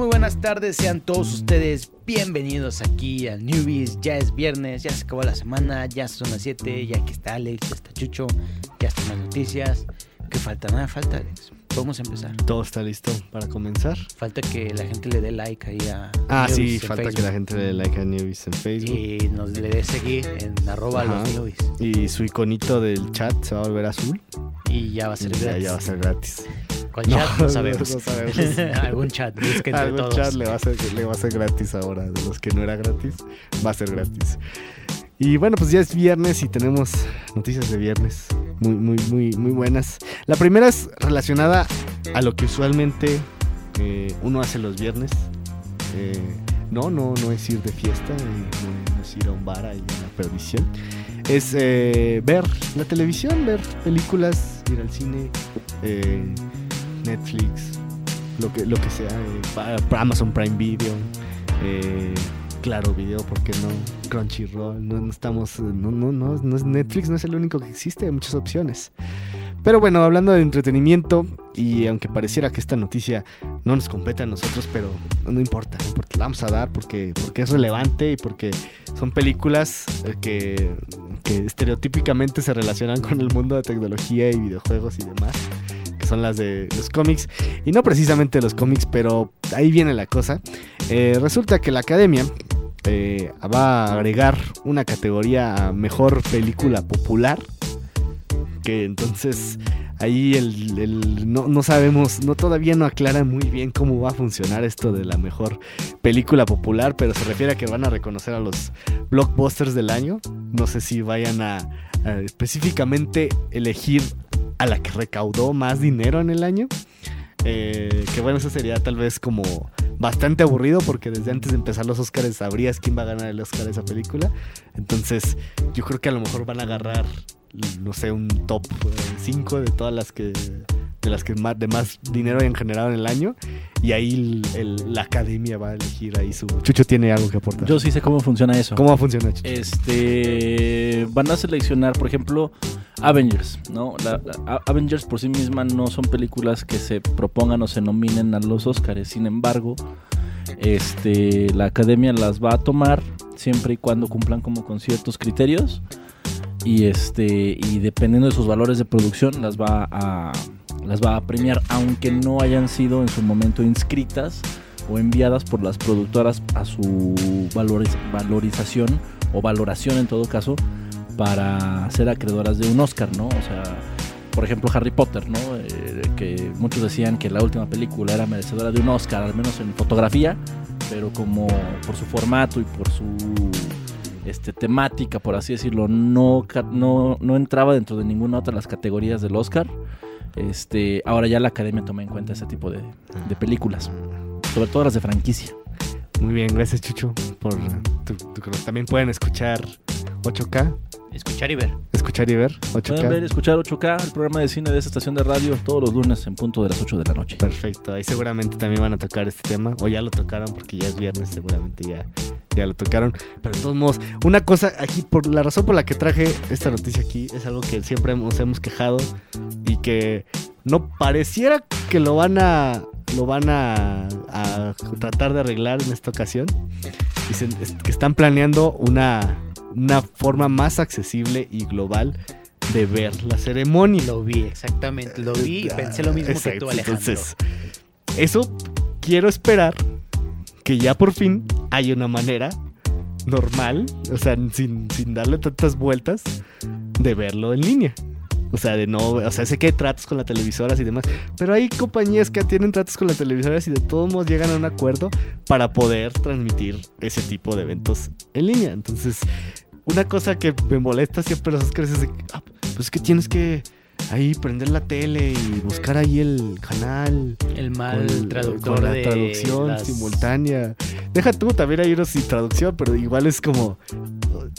Muy buenas tardes, sean todos ustedes bienvenidos aquí a Newbies. Ya es viernes, ya se acabó la semana, ya son las 7, ya aquí está Alex, ya está Chucho, ya están las noticias. ¿Qué falta? Nada falta, Alex. Podemos empezar. Todo está listo para comenzar. Falta que la gente le dé like ahí a Ah, sí, en falta que la gente le dé like a Newbies en Facebook. Y nos le dé seguir en arroba Ajá. los Newbies. Y su iconito del chat se va a volver azul. Y ya va a ser Y ya, gratis. ya va a ser gratis. ¿Cuál chat? No, No, sabemos. no sabemos. Algún chat, busca entre Algún todos. chat le va, a ser, le va a ser gratis ahora. De los que no era gratis, va a ser gratis. Y bueno, pues ya es viernes y tenemos noticias de viernes muy, muy, muy, muy buenas. La primera es relacionada a lo que usualmente eh, uno hace los viernes. Eh, no, no, no es ir de fiesta, eh, no, no es ir a un bar ahí a la perdición. Es eh, ver la televisión, ver películas, ir al cine, eh, Netflix, lo que, lo que sea, eh, Amazon Prime Video, eh, Claro Video, ¿por qué no? Crunchyroll, no, estamos, eh, no, no, no, Netflix no es el único que existe, hay muchas opciones. Pero bueno, hablando de entretenimiento, y aunque pareciera que esta noticia no nos compete a nosotros, pero no importa, importa, la vamos a dar porque, porque es relevante y porque son películas que, que estereotípicamente se relacionan con el mundo de tecnología y videojuegos y demás, son las de los cómics, y no precisamente los cómics, pero ahí viene la cosa. Eh, resulta que la academia eh, va a agregar una categoría a mejor película popular, que entonces ahí el, no, no sabemos, no todavía no aclara muy bien cómo va a funcionar esto de la mejor película popular, pero se refiere a que van a reconocer a los blockbusters del año. No sé si vayan a específicamente elegir a la que recaudó más dinero en el año. Eh, que bueno, eso sería tal vez como bastante aburrido porque desde antes de empezar los Oscars sabrías quién va a ganar el Oscar de esa película. Entonces yo creo que a lo mejor van a agarrar, no sé, un top 5 de todas las que de las que más, de más dinero hayan generado en el año y ahí el- el- la academia va a elegir ahí su... Chucho tiene algo que aportar. Yo sí sé cómo funciona eso. ¿Cómo va a funcionar, Chucho? Este van a seleccionar, por ejemplo, Avengers, ¿no? La- la- A- Avengers por sí misma no son películas que se propongan o se nominen a los Oscars. Sin embargo, este la Academia las va a tomar siempre y cuando cumplan como con ciertos criterios y este y dependiendo de sus valores de producción las va a las va a premiar aunque no hayan sido en su momento inscritas o enviadas por las productoras a su valoriz- valorización o valoración en todo caso para ser acreedoras de un Oscar, ¿no? O sea, por ejemplo Harry Potter, ¿no? Eh, que muchos decían que la última película era merecedora de un Oscar, al menos en fotografía, pero como por su formato y por su este, temática, por así decirlo, no, no, no entraba dentro de ninguna otra de las categorías del Oscar. Este, ahora ya la academia toma en cuenta ese tipo de, de películas, sobre todo las de franquicia. Muy bien, gracias Chucho por tu, tu- También pueden escuchar 8K, Escuchar y ver. escuchar y ver 8K. Pueden ver, escuchar 8K, el programa de cine de esta estación de radio, todos los lunes en punto de las 8 de la noche. Perfecto, ahí seguramente también van a tocar este tema, o ya lo tocaron porque ya es viernes, seguramente ya, ya lo tocaron. Pero de todos modos, una cosa aquí, por la razón por la que traje esta noticia aquí, es algo que siempre nos hemos quejado y que no pareciera que lo van a, lo van a, a tratar de arreglar en esta ocasión. Dicen que están planeando una, una forma más accesible y global de ver la ceremonia. Lo vi, exactamente. Lo vi y pensé lo mismo que tú, Alejandro. Entonces, eso quiero esperar que ya por fin haya una manera normal, o sea, sin, sin darle tantas vueltas, de verlo en línea. O sea, de no, o sea, sé que hay tratos con las televisoras y demás, pero hay compañías que tienen tratos con las televisoras y de todos modos llegan a un acuerdo para poder transmitir ese tipo de eventos en línea. Entonces, una cosa que me molesta siempre los Oscars es de, que, ah, pues es que tienes que ahí prender la tele y buscar ahí el canal. El mal con traductor con la de traducción las- simultánea. Deja tú, también hay unos sin traducción, pero igual es como,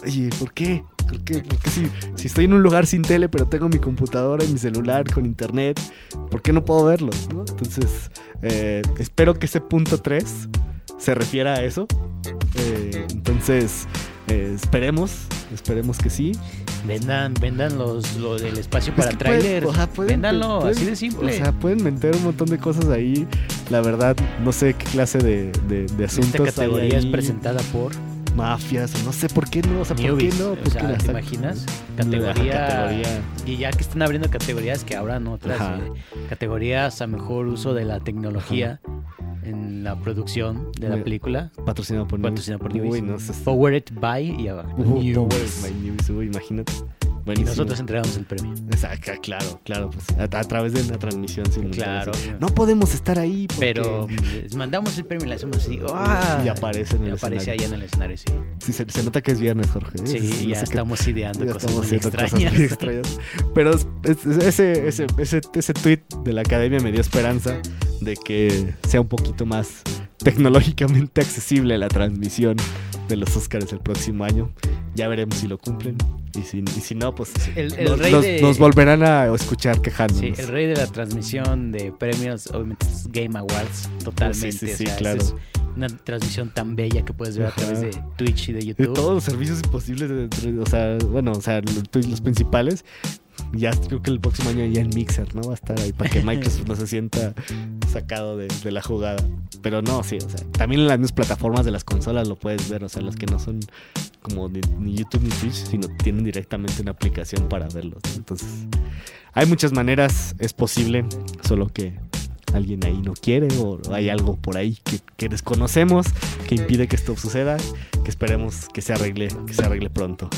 oye, ¿por qué? Creo que, porque si, si estoy en un lugar sin tele, pero tengo mi computadora y mi celular con internet, ¿por qué no puedo verlos? ¿no? Entonces, eh, espero que ese punto 3 se refiera a eso. Eh, entonces, eh, esperemos, esperemos que sí. Vendan, vendan los, lo del espacio Es para que pueden- trailers. o sea, pueden- Véndanlo, pueden- así de simple. O sea, pueden meter un montón de cosas ahí. La verdad, no sé qué clase de, de, de asuntos Esta hay categoría es ahí. presentada por Mafias, o no sé por qué no. O sea, ¿por qué no? o ¿Por qué sea? ¿te imaginas? Categoría, categoría. Y ya que están abriendo categorías que abran otras eh, categorías a mejor uso de la tecnología en la producción de la película. Patrocinado por Newbies. Patrocinado por Uy, Newbies. no. Powered by y abajo. Uh, Newbies. Powered by Newbies, uy, imagínate. Y Buenísimo. nosotros entregamos el premio. Exacto, claro, claro. Pues, a, a través de la transmisión. Claro. No podemos estar ahí. Porque... Pero les mandamos el premio y le hacemos así. ¡ah! Y aparece en Y el aparece escenario. allá en el escenario, sí. Sí, se, se nota que es viernes, Jorge. ¿eh? Sí, ya sé estamos ideando Ya cosas muy cosas extrañas. muy extrañas. Pero es- es- ese, ese, ese, ese tweet de la academia me dio esperanza de que sea un poquito más tecnológicamente accesible la transmisión de los Oscars el próximo año. Ya veremos si lo cumplen. Y si, y si no, pues El, el nos, rey nos- de... nos volverán a escuchar quejándonos. Sí, el rey de la transmisión de premios, obviamente, es Game Awards, totalmente. Sí, sí, sí, o sea, claro. Es una transmisión tan bella que puedes ver a Ajá. través de Twitch y de de YouTube. todos los servicios posibles, de- de- o sea, bueno, o sea, los, los principales. Ya creo que el próximo año ya en Mixer, ¿no? Va a estar ahí para que Microsoft no se sienta sacado de, de la jugada. Pero no, sí, o sea, también en las mismas plataformas de las consolas lo puedes ver, o sea, las que no son como ni YouTube ni Twitch, sino tienen directamente una aplicación para verlos. ¿no? Entonces, hay muchas maneras, es posible, solo que alguien ahí no quiere o hay algo por ahí que, que desconocemos que impide que esto suceda, que esperemos que se arregle, que se arregle pronto.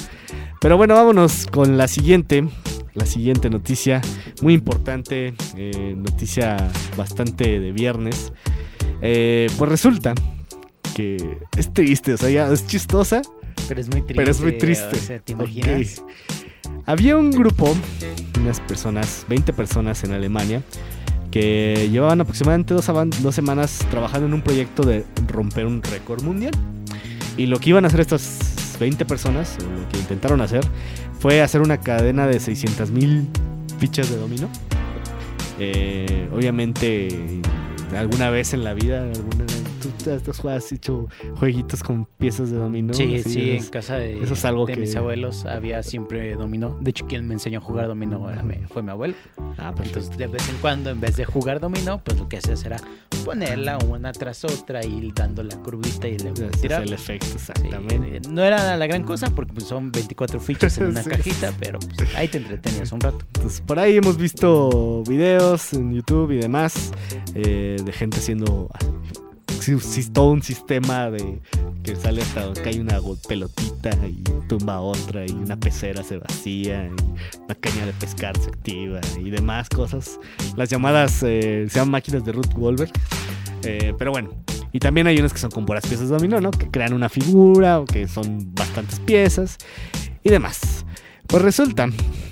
Pero bueno, vámonos con la siguiente, la siguiente noticia, muy importante, eh, noticia bastante de viernes. Eh, pues resulta que es triste, o sea, ya es chistosa, Pero es muy triste. pero es muy triste. O sea, ¿te imaginas? Ok. Había un grupo, unas personas, 20 personas en Alemania, que llevaban aproximadamente dos, dos semanas trabajando en un proyecto de romper un récord mundial. Y lo que iban a hacer estas 20 personas, o lo que intentaron hacer, fue hacer una cadena de 600 mil fichas de dominó. Eh, obviamente, alguna vez en la vida, alguna, has, tú has hecho jueguitos con piezas de dominó. Sí, Así, sí, en esos- casa de, eso es algo de que- mis abuelos había siempre dominó. De hecho, quien me enseñó a jugar dominó era mi- fue mi abuelo. Ah. Entonces, de vez en cuando, en vez de jugar dominó, pues lo que hacías era ponerla una tras otra y dando la curvita y es tirar. el efecto, Sí, exactamente. eh, no era la gran cosa porque pues, son 24 fichas en una Sí. cajita, pero pues, ahí te entretenías un rato. Entonces, por ahí hemos visto videos en YouTube y demás eh, de gente haciendo sí, todo un sistema de que sale hasta que hay una pelotita y tumba otra y una pecera se vacía y una caña de pescar se activa y demás cosas. Las llamadas eh, se llaman máquinas de Ruth Goldberg. Eh, pero bueno, y también hay unas que son con puras piezas de dominó, ¿no? Que crean una figura o que son bastantes piezas y demás. Pues resulta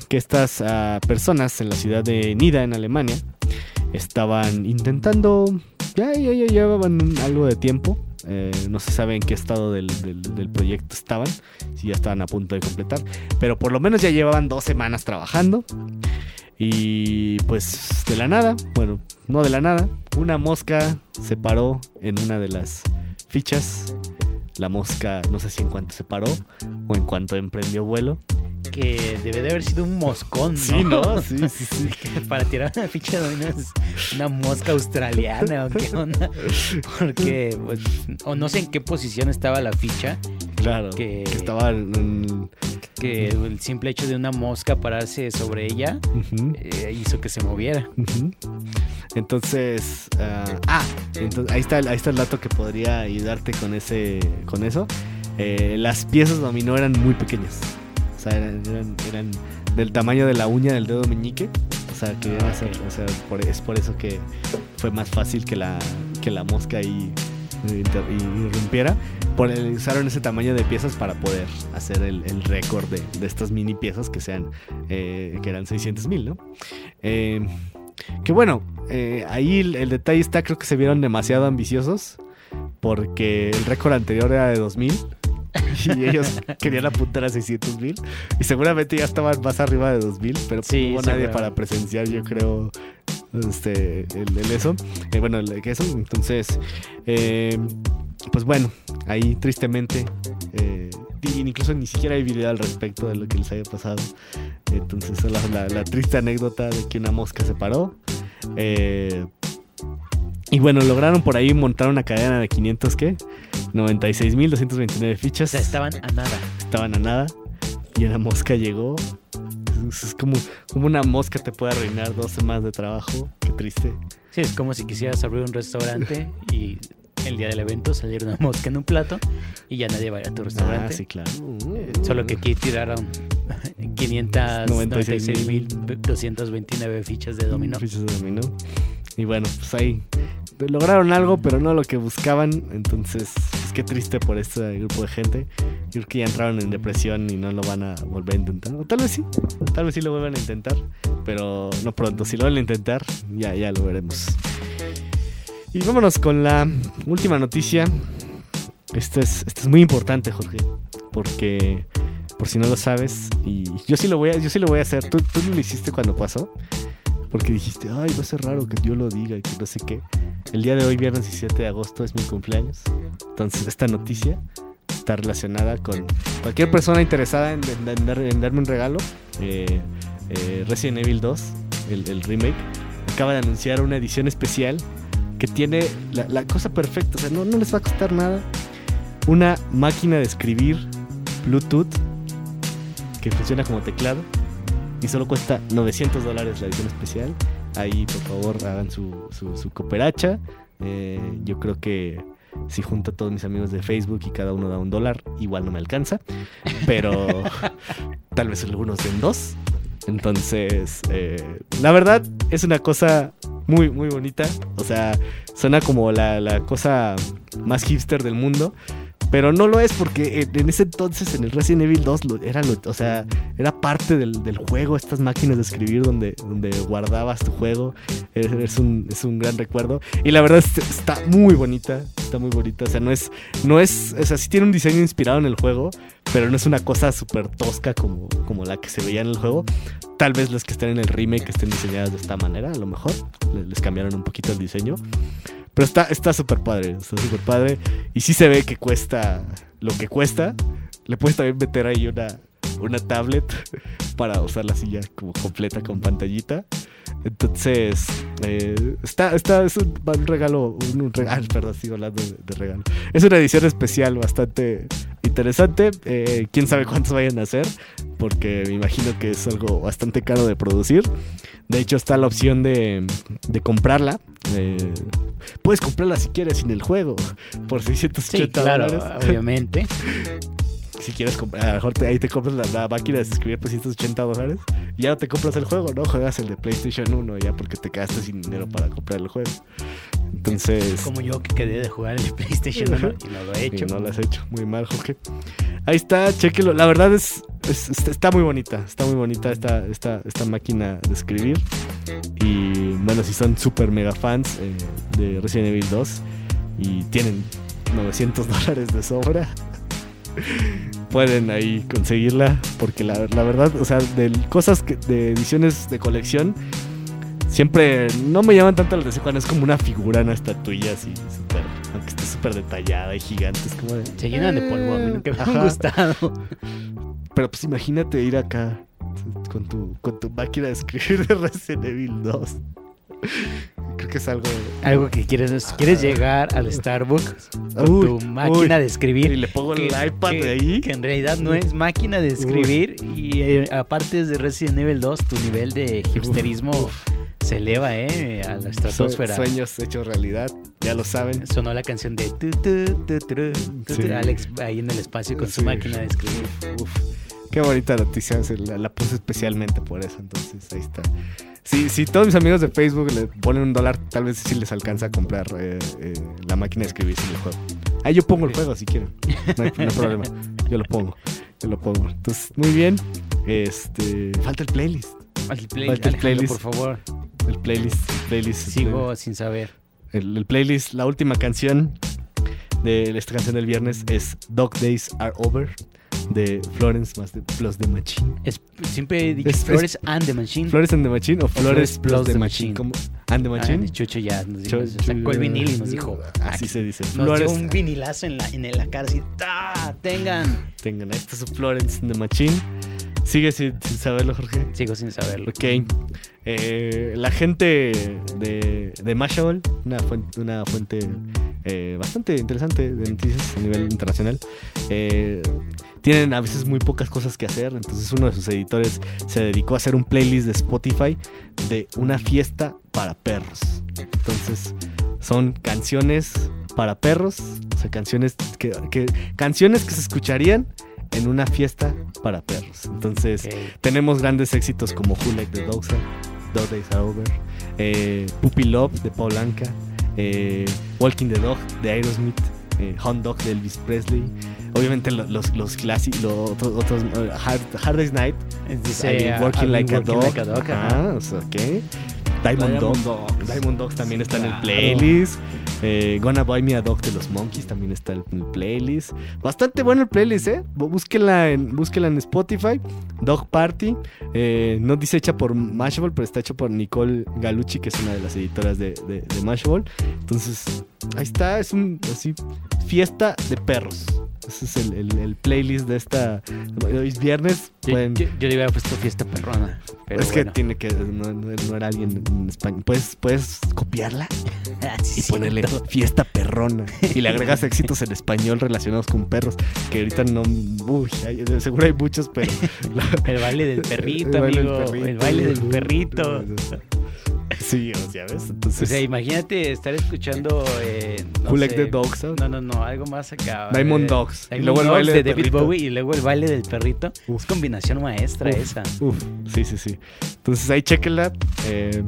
que estas ah, personas en la ciudad de Nida, en Alemania, estaban intentando, ya, ya, ya llevaban algo de tiempo, eh, no se sabe en qué estado del proyecto estaban, si ya estaban a punto de completar, pero por lo menos ya llevaban dos semanas trabajando y pues de la nada, bueno, no de la nada, una mosca se paró en una de las fichas. La mosca, no sé si en cuanto se paró o en cuanto emprendió vuelo. Que debe de haber sido un moscón, ¿no? Sí, ¿no? Sí, sí, Para tirar una ficha de una mosca australiana o qué onda. Porque, pues, o no sé en qué posición estaba la ficha, Claro. Que- Que, estaba que el simple hecho de una mosca pararse sobre ella eh, hizo que se moviera. Entonces. ah, ah, entonces, ahí está, el- ahí está el dato que podría ayudarte con ese. con eso. Eh, las piezas de dominó eran muy pequeñas. O sea, eran, eran, eran del tamaño de la uña del dedo meñique. O sea, que Ah, hacer- ok. o sea, por- es por eso que fue más fácil que la, que la mosca ahí eh, irrumpiera. Por el- usaron ese tamaño de piezas para poder hacer el, el récord de, de estas mini piezas que sean eh, que eran 600 mil, ¿no? Eh, que bueno, eh, ahí el, el detalle está, creo que se vieron demasiado ambiciosos porque el récord anterior era de 2000 y ellos querían apuntar a 600 mil. Y seguramente ya estaban más arriba de 2 mil, pero Sí, no hubo nadie para presenciar, yo creo, este, el, el eso. Eh, bueno, el eso. Entonces, eh, pues bueno, ahí tristemente. eh, incluso ni siquiera hay video al respecto de lo que les haya pasado. Entonces, es la, la- la triste anécdota de que una mosca se paró. Eh, y bueno, lograron por ahí montar una cadena de 500, ¿qué? 96.229 O fichas. sea, estaban a nada. Estaban a nada. Y una mosca llegó. Es, como, como una mosca te puede arruinar dos semanas de trabajo. Qué triste. Sí, es como si quisieras abrir un restaurante y el día del evento saliera una mosca en un plato y ya nadie va a ir a tu restaurante. Ah, sí, claro. Eh, Solo que aquí tiraron 596.229 fichas de dominó. Fichas de dominó. Y bueno, pues ahí lograron algo, pero no lo que buscaban. Entonces, pues qué triste por este grupo de gente. Yo creo que ya entraron en depresión y no lo van a volver a intentar. O tal vez sí, tal vez sí lo vuelvan a intentar, pero no pronto. Si lo vuelven a intentar, ya, ya lo veremos. Y vámonos con la última noticia. Esto es, esto es muy importante, Jorge, porque por si no lo sabes, y yo sí lo voy a, yo sí lo voy a hacer. ¿Tú, tú lo hiciste cuando pasó? Porque dijiste, ay, va a ser raro que yo lo diga y que no sé qué. El día de hoy, viernes 17 de agosto, es mi cumpleaños. Entonces, esta noticia está relacionada con cualquier persona interesada en, en- en dar- en darme un regalo. Eh, eh, Resident Evil 2, el, remake, acaba de anunciar una edición especial que tiene la, la cosa perfecta. O sea, no, no les va a costar nada. Una máquina de escribir Bluetooth que funciona como teclado y solo cuesta 900 dólares la edición especial. Ahí, por favor, hagan su, su, cooperacha. Eh, yo creo que si junto a todos mis amigos de Facebook y cada uno da un dólar, igual no me alcanza. Pero tal vez algunos den dos. Entonces, eh, la verdad es una cosa muy, muy bonita. O sea, suena como la, la cosa más hipster del mundo. Pero no lo es porque en, en ese entonces, en el Resident Evil 2, lo- era, lo- o sea, era parte del, del juego, estas máquinas de escribir donde, donde guardabas tu juego. Es, es un, es un gran recuerdo. Y la verdad es- está muy bonita, está muy bonita. O sea, no es, no es, o sea, sí tiene un diseño inspirado en el juego, pero no es una cosa súper tosca como, como la que se veía en el juego. Tal vez las que estén en el remake estén diseñadas de esta manera, a lo mejor. Le- Les cambiaron un poquito el diseño. Pero está está súper padre, está súper padre. Y sí se ve que cuesta lo que cuesta. Le puedes también meter ahí una, una tablet para usarla así ya como completa con pantallita. Entonces, eh, está, está, es un, un regalo, un, un regalo, perdón, sigo hablando de, de regalo. Es una edición especial bastante interesante. Eh, Quién sabe cuántos vayan a hacer, porque me imagino que es algo bastante caro de producir. De hecho, está la opción de, de comprarla. Eh, puedes comprarla si quieres sin el juego, por 680 Sí, claro, dólares. obviamente. si quieres comprar, a lo mejor te- ahí te compras la, la máquina de escribir por 180 dólares. Y ya no te compras el juego, ¿no? Juegas el de PlayStation 1 ya porque te quedaste sin dinero para comprar el juego. Entonces... Como yo que quedé de jugar el PlayStation 1 y no lo he y hecho. no lo has hecho. Muy mal, Jorge. Ahí está, chequelo. La verdad es, es- está, está muy bonita. Está muy bonita esta, esta, esta máquina de escribir. Y bueno, si son super mega fans eh, de Resident Evil 2 y tienen 900 dólares de sobra, pueden ahí conseguirla. Porque la, la verdad, o sea, de cosas que, de ediciones de colección, siempre no me llaman tanto la atención cuando es como una figura, una estatuilla así, súper, aunque esté súper detallada y gigante. Es como de, Se llenan de polvo, a mí nunca me han gustado. Pero pues imagínate ir acá con tu, con tu máquina de escribir de Resident Evil 2. Creo que es algo. Algo que quieres, quieres llegar al Starbucks con Uy, tu máquina uy. de escribir. Y le pongo el que- iPad que- de ahí. Que en realidad no es máquina de escribir y eh, aparte es de Resident Evil 2, tu nivel de hipsterismo se eleva, ¿eh? A la estratosfera. Sueños hechos realidad, ya lo saben. Sonó la canción de tu, tu, tu, Sí. Alex ahí en el espacio con Sí. su máquina de escribir. Uf, qué bonita noticia, la, la puse especialmente por eso, entonces ahí está. Si, si todos mis amigos de Facebook le ponen un dólar, tal vez sí les alcanza a comprar eh, eh, la máquina de escribir sin el juego. Ahí yo pongo el juego si quieren, no hay, no hay problema, yo lo pongo, yo lo pongo. Entonces, muy bien, este, falta el playlist, El play- Falta el playlist. por favor. el playlist, el playlist. el Sigo sin saber. el, el playlist, la última canción de esta canción del viernes es Dog Days Are Over de Florence más de Plus de Machine. Es- siempre he dicho Es- es- Flores and the Machine. Flores and the Machine o Flores Flores Plus Plus de the Machine. Machine. ¿Cómo? And the Ah, Machine. Chucho ya nos dijo, Chu- sacó el vinil y nos dijo. Así se dice. Nos Flores. dio un vinilazo en la, en la cara así. ¡ta! Tengan. Tengan, esta es Florence and the Machine. Sigue sin, sin saberlo, Jorge. Sigo sin saberlo. Ok. Eh, la gente de, de Mashable, una fuente, una fuente eh, bastante interesante de noticias a nivel internacional, eh, tienen a veces muy pocas cosas que hacer. Entonces uno de sus editores se dedicó a hacer un playlist de Spotify de una fiesta para perros. Entonces son canciones para perros, o sea, canciones que, que- canciones que se escucharían en una fiesta para perros. Entonces tenemos grandes éxitos como Who Let the Dogs Dog Days Are Over, eh, Puppy Love de Paul Anka, eh, Walking the Dog de Aerosmith, eh, Hound Dog de Elvis Presley, obviamente lo- los, los clásicos, los otros, otros, eh, Hard, Hard Day's Night, Dice, I I've Like a Dog, like a ah, o sea. Diamond, Dog, Diamond Dogs. Diamond Dogs también está en el playlist. Eh, Gonna Buy Me a Dog de los Monkeys también está en el playlist. Bastante bueno el playlist, ¿eh? Bú- Búsquenla en, búsquenla en Spotify. Dog Party. Eh, no dice hecha por Mashable, pero está hecho por Nicole Galucci, que es una de las editoras de, de, de Mashable. Entonces, ahí está. Es un así, fiesta de perros. Ese es el, el- el playlist de esta. Hoy es viernes. Yo, Pueden, yo- yo le hubiera puesto fiesta perrona. Pero es que tiene que. No, no- era alguien en español. Puedes, puedes copiarla y ponerle fiesta perrona y le agregas éxitos en español relacionados con perros que ahorita no uy, hay- seguro hay muchos pero El baile del perrito, El baile del amigo. perrito. El baile del perrito. sí o sea ves O entonces sea, imagínate estar escuchando. Eh, no Who the Dogs No, no, no, algo más acá. Diamond eh, Dogs y luego el Dogs baile de del David perrito. Bowie y luego el baile del perrito. Uf. Es combinación maestra Uf. esa. Uf, sí sí sí entonces ahí chequenla eh,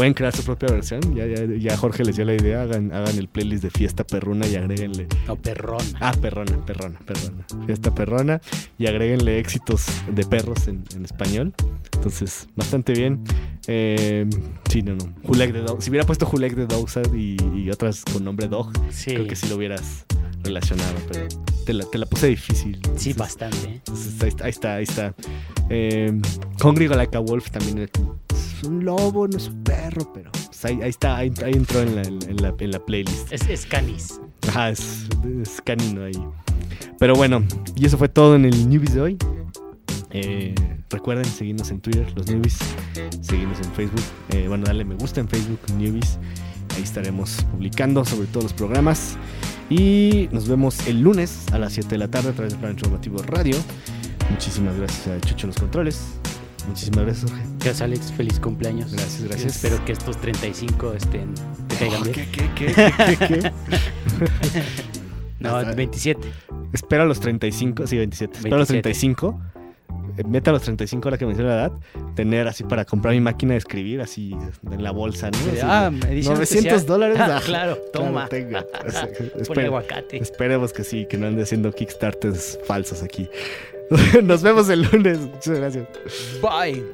pueden crear su propia versión ya, ya, ya Jorge les dio la idea hagan, hagan el playlist de fiesta perruna y agréguenle No, perrona. Ah, perrona, perrona, perrona. Fiesta perrona. Y agréguenle éxitos de perros en, en español. Entonces, bastante bien. Eh, sí, no, no. Let the Dog- Si hubiera puesto Who Let the Dogs Out y, y otras con nombre Dog, sí, creo que sí lo hubieras relacionado. Pero te la, te la puse difícil. sí, bastante. ¿eh? entonces, ahí está, ahí está. Ahí está. Eh, Hungry Like a Wolf también es un lobo, no es un perro, pero pues ahí, ahí está, ahí, ahí entró en la, en la- en la playlist. Es, es canis. Ajá, es, es canino ahí. Pero bueno, y eso fue todo en el Newbies de hoy. Eh, recuerden seguirnos en Twitter, los Newbies. Seguirnos en Facebook. Eh, bueno, darle me gusta en Facebook, Newbies. Ahí estaremos publicando sobre todos los programas. Y nos vemos el lunes a las 7 de la tarde a través del plan informativo radio. Muchísimas gracias a Chucho en los controles. Muchísimas gracias, Jorge. Gracias, Alex. Feliz cumpleaños. Gracias, gracias. Espero que estos 35 estén, te caigan Oh, bien. ¿Qué, qué, qué, qué? No, Hasta- 27. Espera a los 35, sí, 27. Espera a los 27. 35. eh, Meta a los 35 ahora que menciona la edad. Tener así para comprar mi máquina de escribir, así en la bolsa, ¿no? Así, ah, edición 900 especial. dólares. Ah, ah, claro, toma. tenga. O sea, Ponle espere- aguacate. esperemos que sí, que no ande haciendo kickstarters falsos aquí. Nos vemos el lunes. Muchas gracias. Bye.